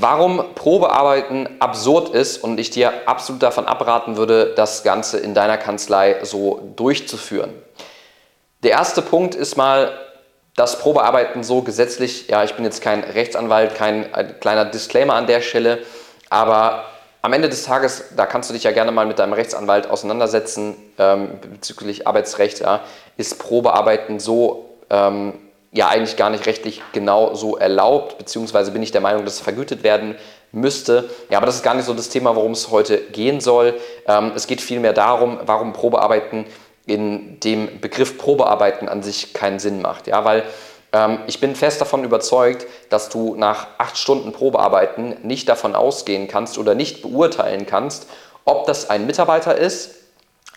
warum Probearbeiten absurd ist und ich dir absolut davon abraten würde, das Ganze in deiner Kanzlei so durchzuführen. Der erste Punkt ist mal, dass Probearbeiten so gesetzlich, ja, ich bin jetzt kein Rechtsanwalt, kein kleiner Disclaimer an der Stelle, aber am Ende des Tages, da kannst du dich ja gerne mal mit deinem Rechtsanwalt auseinandersetzen ähm, bezüglich Arbeitsrecht, ja, ist Probearbeiten so ähm, ja eigentlich gar nicht rechtlich genau so erlaubt, beziehungsweise bin ich der Meinung, dass es vergütet werden müsste. Ja, aber das ist gar nicht so das Thema, worum es heute gehen soll. Ähm, es geht vielmehr darum, warum Probearbeiten in dem Begriff Probearbeiten an sich keinen Sinn macht. Ja, weil ähm, ich bin fest davon überzeugt, dass du nach acht Stunden Probearbeiten nicht davon ausgehen kannst oder nicht beurteilen kannst, ob das ein Mitarbeiter ist,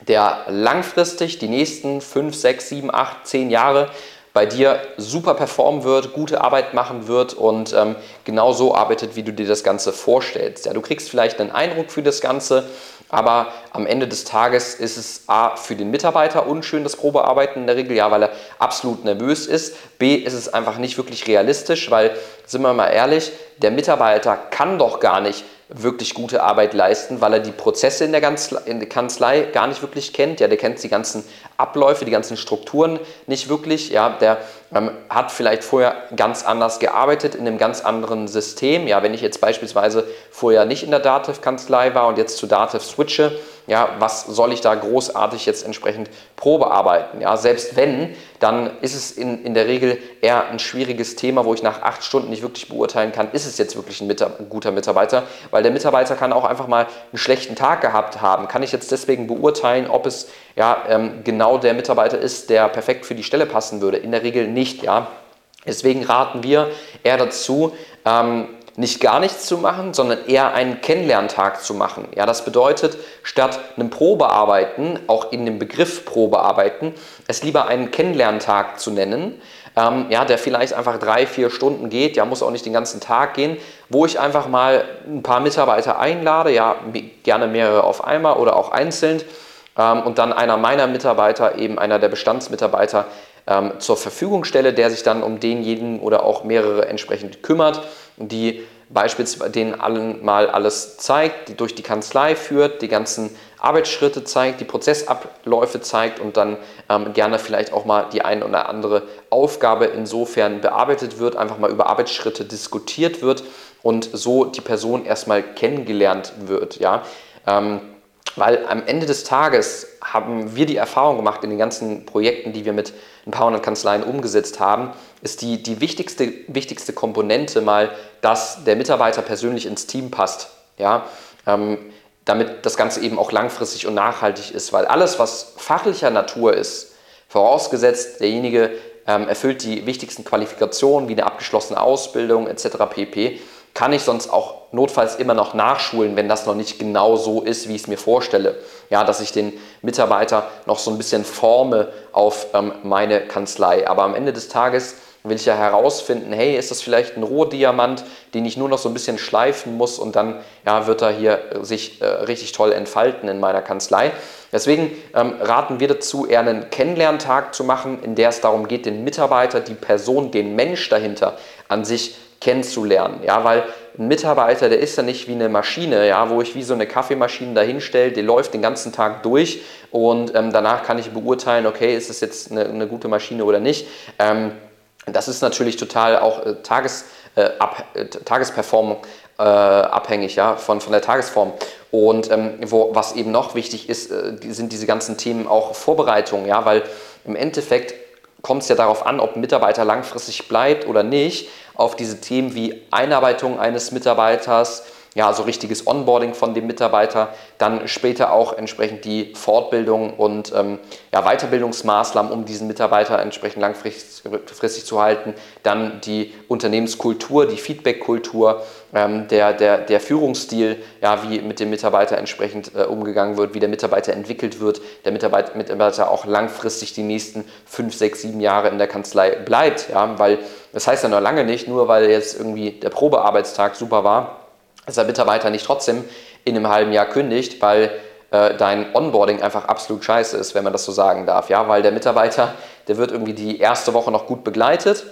der langfristig die nächsten fünf, sechs, sieben, acht, zehn Jahre bei dir super performen wird, gute Arbeit machen wird und ähm, genau so arbeitet, wie du dir das Ganze vorstellst. Ja, du kriegst vielleicht einen Eindruck für das Ganze, aber am Ende des Tages ist es A für den Mitarbeiter unschön, das Probearbeiten in der Regel, ja, weil er absolut nervös ist. B ist es einfach nicht wirklich realistisch, weil, sind wir mal ehrlich, der Mitarbeiter kann doch gar nicht wirklich gute Arbeit leisten, weil er die Prozesse in der, Kanzlei, in der Kanzlei gar nicht wirklich kennt. Ja, der kennt die ganzen Abläufe, die ganzen Strukturen nicht wirklich. Ja, der ähm, hat vielleicht vorher ganz anders gearbeitet in einem ganz anderen System. Ja, wenn ich jetzt beispielsweise vorher nicht in der Dativ-Kanzlei war und jetzt zu Dativ switche, ja, was soll ich da großartig jetzt entsprechend Probearbeiten? Ja, selbst wenn, dann ist es in, in der Regel eher ein schwieriges Thema, wo ich nach acht Stunden nicht wirklich beurteilen kann, ist es jetzt wirklich ein, Mitar ein guter Mitarbeiter, weil der Mitarbeiter kann auch einfach mal einen schlechten Tag gehabt haben. Kann ich jetzt deswegen beurteilen, ob es ja, ähm, genau der Mitarbeiter ist, der perfekt für die Stelle passen würde? In der Regel nicht. Ja. Deswegen raten wir eher dazu, ähm, nicht gar nichts zu machen, sondern eher einen Kennenlerntag zu machen. Ja, das bedeutet, statt einem Probearbeiten, auch in dem Begriff Probearbeiten, es lieber einen Kennenlerntag zu nennen, ähm, ja, der vielleicht einfach drei, vier Stunden geht, ja, muss auch nicht den ganzen Tag gehen, wo ich einfach mal ein paar Mitarbeiter einlade, ja, gerne mehrere auf einmal oder auch einzeln ähm, und dann einer meiner Mitarbeiter, eben einer der Bestandsmitarbeiter, ähm, zur Verfügung stelle, der sich dann um denjenigen oder auch mehrere entsprechend kümmert die beispielsweise denen allen mal alles zeigt, die durch die Kanzlei führt, die ganzen Arbeitsschritte zeigt, die Prozessabläufe zeigt und dann ähm, gerne vielleicht auch mal die eine oder andere Aufgabe insofern bearbeitet wird, einfach mal über Arbeitsschritte diskutiert wird und so die Person erstmal kennengelernt wird. Ja? Ähm, weil am Ende des Tages haben wir die Erfahrung gemacht in den ganzen Projekten, die wir mit ein paar hundert Kanzleien umgesetzt haben, ist die, die wichtigste, wichtigste Komponente mal, dass der Mitarbeiter persönlich ins Team passt. Ja? Ähm, damit das Ganze eben auch langfristig und nachhaltig ist. Weil alles, was fachlicher Natur ist, vorausgesetzt, derjenige ähm, erfüllt die wichtigsten Qualifikationen wie eine abgeschlossene Ausbildung etc. pp kann ich sonst auch notfalls immer noch nachschulen, wenn das noch nicht genau so ist, wie ich es mir vorstelle. Ja, dass ich den Mitarbeiter noch so ein bisschen forme auf ähm, meine Kanzlei. Aber am Ende des Tages will ich ja herausfinden, hey, ist das vielleicht ein Rohdiamant, den ich nur noch so ein bisschen schleifen muss und dann ja, wird er hier äh, sich äh, richtig toll entfalten in meiner Kanzlei. Deswegen ähm, raten wir dazu, eher einen Kennenlerntag zu machen, in der es darum geht, den Mitarbeiter, die Person, den Mensch dahinter an sich kennenzulernen. Ja, weil ein Mitarbeiter, der ist ja nicht wie eine Maschine, ja, wo ich wie so eine Kaffeemaschine dahinstelle, die läuft den ganzen Tag durch und ähm, danach kann ich beurteilen, okay, ist das jetzt eine, eine gute Maschine oder nicht. Ähm, das ist natürlich total auch äh, Tages, äh, ab, äh, Tagesperformung äh, abhängig ja, von, von der Tagesform. Und ähm, wo, was eben noch wichtig ist, äh, sind diese ganzen Themen auch Vorbereitung, ja, weil im Endeffekt kommt es ja darauf an, ob ein Mitarbeiter langfristig bleibt oder nicht auf diese Themen wie Einarbeitung eines Mitarbeiters, ja, also richtiges Onboarding von dem Mitarbeiter, dann später auch entsprechend die Fortbildung und ähm, ja, Weiterbildungsmaßnahmen, um diesen Mitarbeiter entsprechend langfristig zu halten, dann die Unternehmenskultur, die Feedbackkultur, ähm, der, der, der Führungsstil, ja, wie mit dem Mitarbeiter entsprechend äh, umgegangen wird, wie der Mitarbeiter entwickelt wird, der Mitarbeiter, Mitarbeiter auch langfristig die nächsten fünf, sechs, sieben Jahre in der Kanzlei bleibt, ja, weil das heißt ja noch lange nicht, nur weil jetzt irgendwie der Probearbeitstag super war, dass der Mitarbeiter nicht trotzdem in einem halben Jahr kündigt, weil äh, dein Onboarding einfach absolut scheiße ist, wenn man das so sagen darf. Ja, weil der Mitarbeiter, der wird irgendwie die erste Woche noch gut begleitet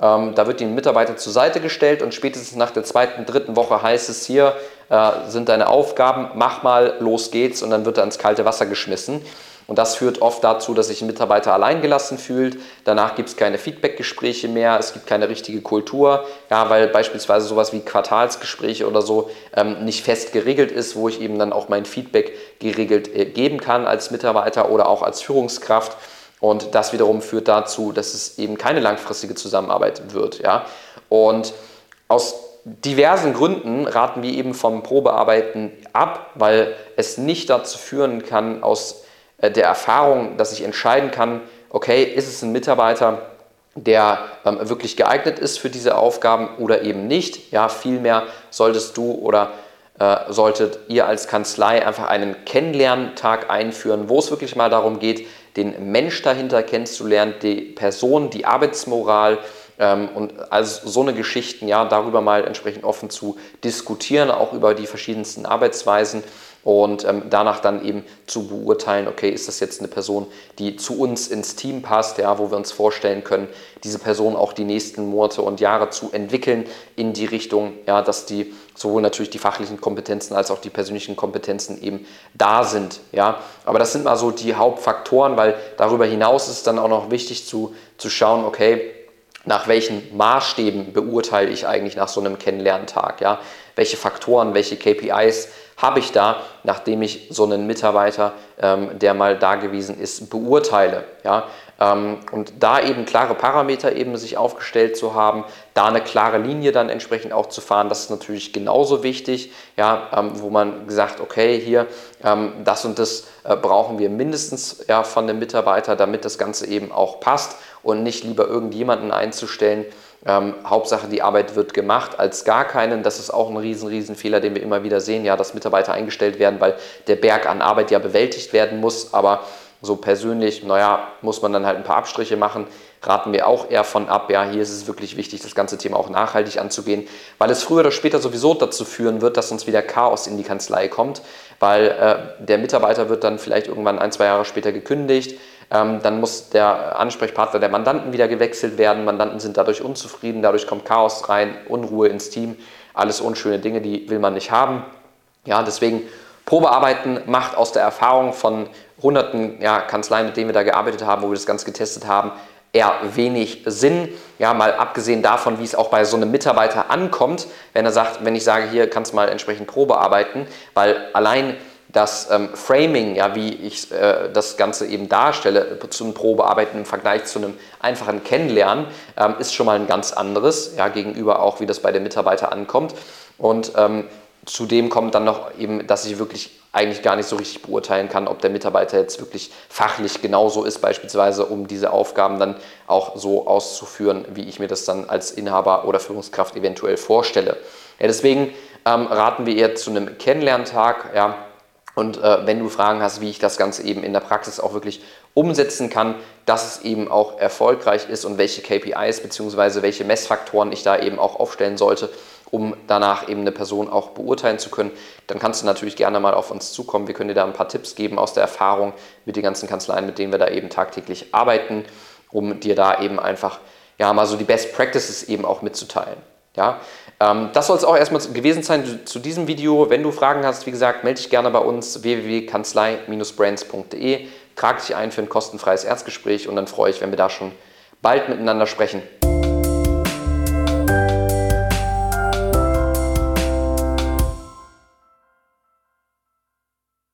Ähm, da wird die Mitarbeiter zur Seite gestellt und spätestens nach der zweiten, dritten Woche heißt es hier, äh, sind deine Aufgaben, mach mal, los geht's und dann wird er ins kalte Wasser geschmissen. Und das führt oft dazu, dass sich ein Mitarbeiter alleingelassen fühlt. Danach gibt es keine Feedbackgespräche mehr, es gibt keine richtige Kultur, ja, weil beispielsweise sowas wie Quartalsgespräche oder so ähm, nicht fest geregelt ist, wo ich eben dann auch mein Feedback geregelt äh, geben kann als Mitarbeiter oder auch als Führungskraft. Und das wiederum führt dazu, dass es eben keine langfristige Zusammenarbeit wird. Ja? Und aus diversen Gründen raten wir eben vom Probearbeiten ab, weil es nicht dazu führen kann, aus der Erfahrung, dass ich entscheiden kann, okay, ist es ein Mitarbeiter, der ähm, wirklich geeignet ist für diese Aufgaben oder eben nicht. Ja, vielmehr solltest du oder äh, solltet ihr als Kanzlei einfach einen Kennenlerntag einführen, wo es wirklich mal darum geht, den Mensch dahinter kennenzulernen, die Person, die Arbeitsmoral ähm, und also so eine Geschichten, ja, darüber mal entsprechend offen zu diskutieren, auch über die verschiedensten Arbeitsweisen und ähm, danach dann eben zu beurteilen, okay, ist das jetzt eine Person, die zu uns ins Team passt, ja, wo wir uns vorstellen können, diese Person auch die nächsten Monate und Jahre zu entwickeln in die Richtung, ja, dass die sowohl natürlich die fachlichen Kompetenzen als auch die persönlichen Kompetenzen eben da sind, ja. Aber das sind mal so die Hauptfaktoren, weil darüber hinaus ist es dann auch noch wichtig zu, zu schauen, okay, nach welchen Maßstäben beurteile ich eigentlich nach so einem Kennenlerntag, ja? Welche Faktoren, welche KPIs habe ich da, nachdem ich so einen Mitarbeiter, ähm, der mal da gewesen ist, beurteile. Ja? Ähm, und da eben klare Parameter eben sich aufgestellt zu haben, da eine klare Linie dann entsprechend auch zu fahren, das ist natürlich genauso wichtig, ja, ähm, wo man gesagt, okay, hier, ähm, das und das äh, brauchen wir mindestens ja, von dem Mitarbeiter, damit das Ganze eben auch passt und nicht lieber irgendjemanden einzustellen, ähm, Hauptsache, die Arbeit wird gemacht, als gar keinen. Das ist auch ein riesen, riesen Fehler, den wir immer wieder sehen, ja, dass Mitarbeiter eingestellt werden, weil der Berg an Arbeit ja bewältigt werden muss. Aber so persönlich, naja, muss man dann halt ein paar Abstriche machen. Raten wir auch eher von ab. Ja, hier ist es wirklich wichtig, das ganze Thema auch nachhaltig anzugehen, weil es früher oder später sowieso dazu führen wird, dass uns wieder Chaos in die Kanzlei kommt, weil äh, der Mitarbeiter wird dann vielleicht irgendwann ein, zwei Jahre später gekündigt ähm, dann muss der Ansprechpartner der Mandanten wieder gewechselt werden. Mandanten sind dadurch unzufrieden, dadurch kommt Chaos rein, Unruhe ins Team. Alles unschöne Dinge, die will man nicht haben. Ja, deswegen Probearbeiten macht aus der Erfahrung von hunderten ja, Kanzleien, mit denen wir da gearbeitet haben, wo wir das Ganze getestet haben, eher wenig Sinn. Ja, mal abgesehen davon, wie es auch bei so einem Mitarbeiter ankommt, wenn er sagt, wenn ich sage, hier kannst du mal entsprechend Probearbeiten, weil allein das ähm, Framing, ja, wie ich äh, das Ganze eben darstelle, zu einem Probearbeiten im Vergleich zu einem einfachen Kennenlernen, ähm, ist schon mal ein ganz anderes, ja, gegenüber auch, wie das bei den Mitarbeitern ankommt. Und ähm, zudem kommt dann noch eben, dass ich wirklich eigentlich gar nicht so richtig beurteilen kann, ob der Mitarbeiter jetzt wirklich fachlich genauso ist, beispielsweise, um diese Aufgaben dann auch so auszuführen, wie ich mir das dann als Inhaber oder Führungskraft eventuell vorstelle. Ja, deswegen ähm, raten wir eher zu einem Kennenlerntag, ja, und äh, wenn du Fragen hast, wie ich das Ganze eben in der Praxis auch wirklich umsetzen kann, dass es eben auch erfolgreich ist und welche KPIs bzw. welche Messfaktoren ich da eben auch aufstellen sollte, um danach eben eine Person auch beurteilen zu können, dann kannst du natürlich gerne mal auf uns zukommen. Wir können dir da ein paar Tipps geben aus der Erfahrung mit den ganzen Kanzleien, mit denen wir da eben tagtäglich arbeiten, um dir da eben einfach ja mal so die Best Practices eben auch mitzuteilen. Ja, ähm, das soll es auch erstmal gewesen sein zu diesem Video. Wenn du Fragen hast, wie gesagt, melde dich gerne bei uns www.kanzlei-brands.de. Trag dich ein für ein kostenfreies Erstgespräch und dann freue ich, wenn wir da schon bald miteinander sprechen.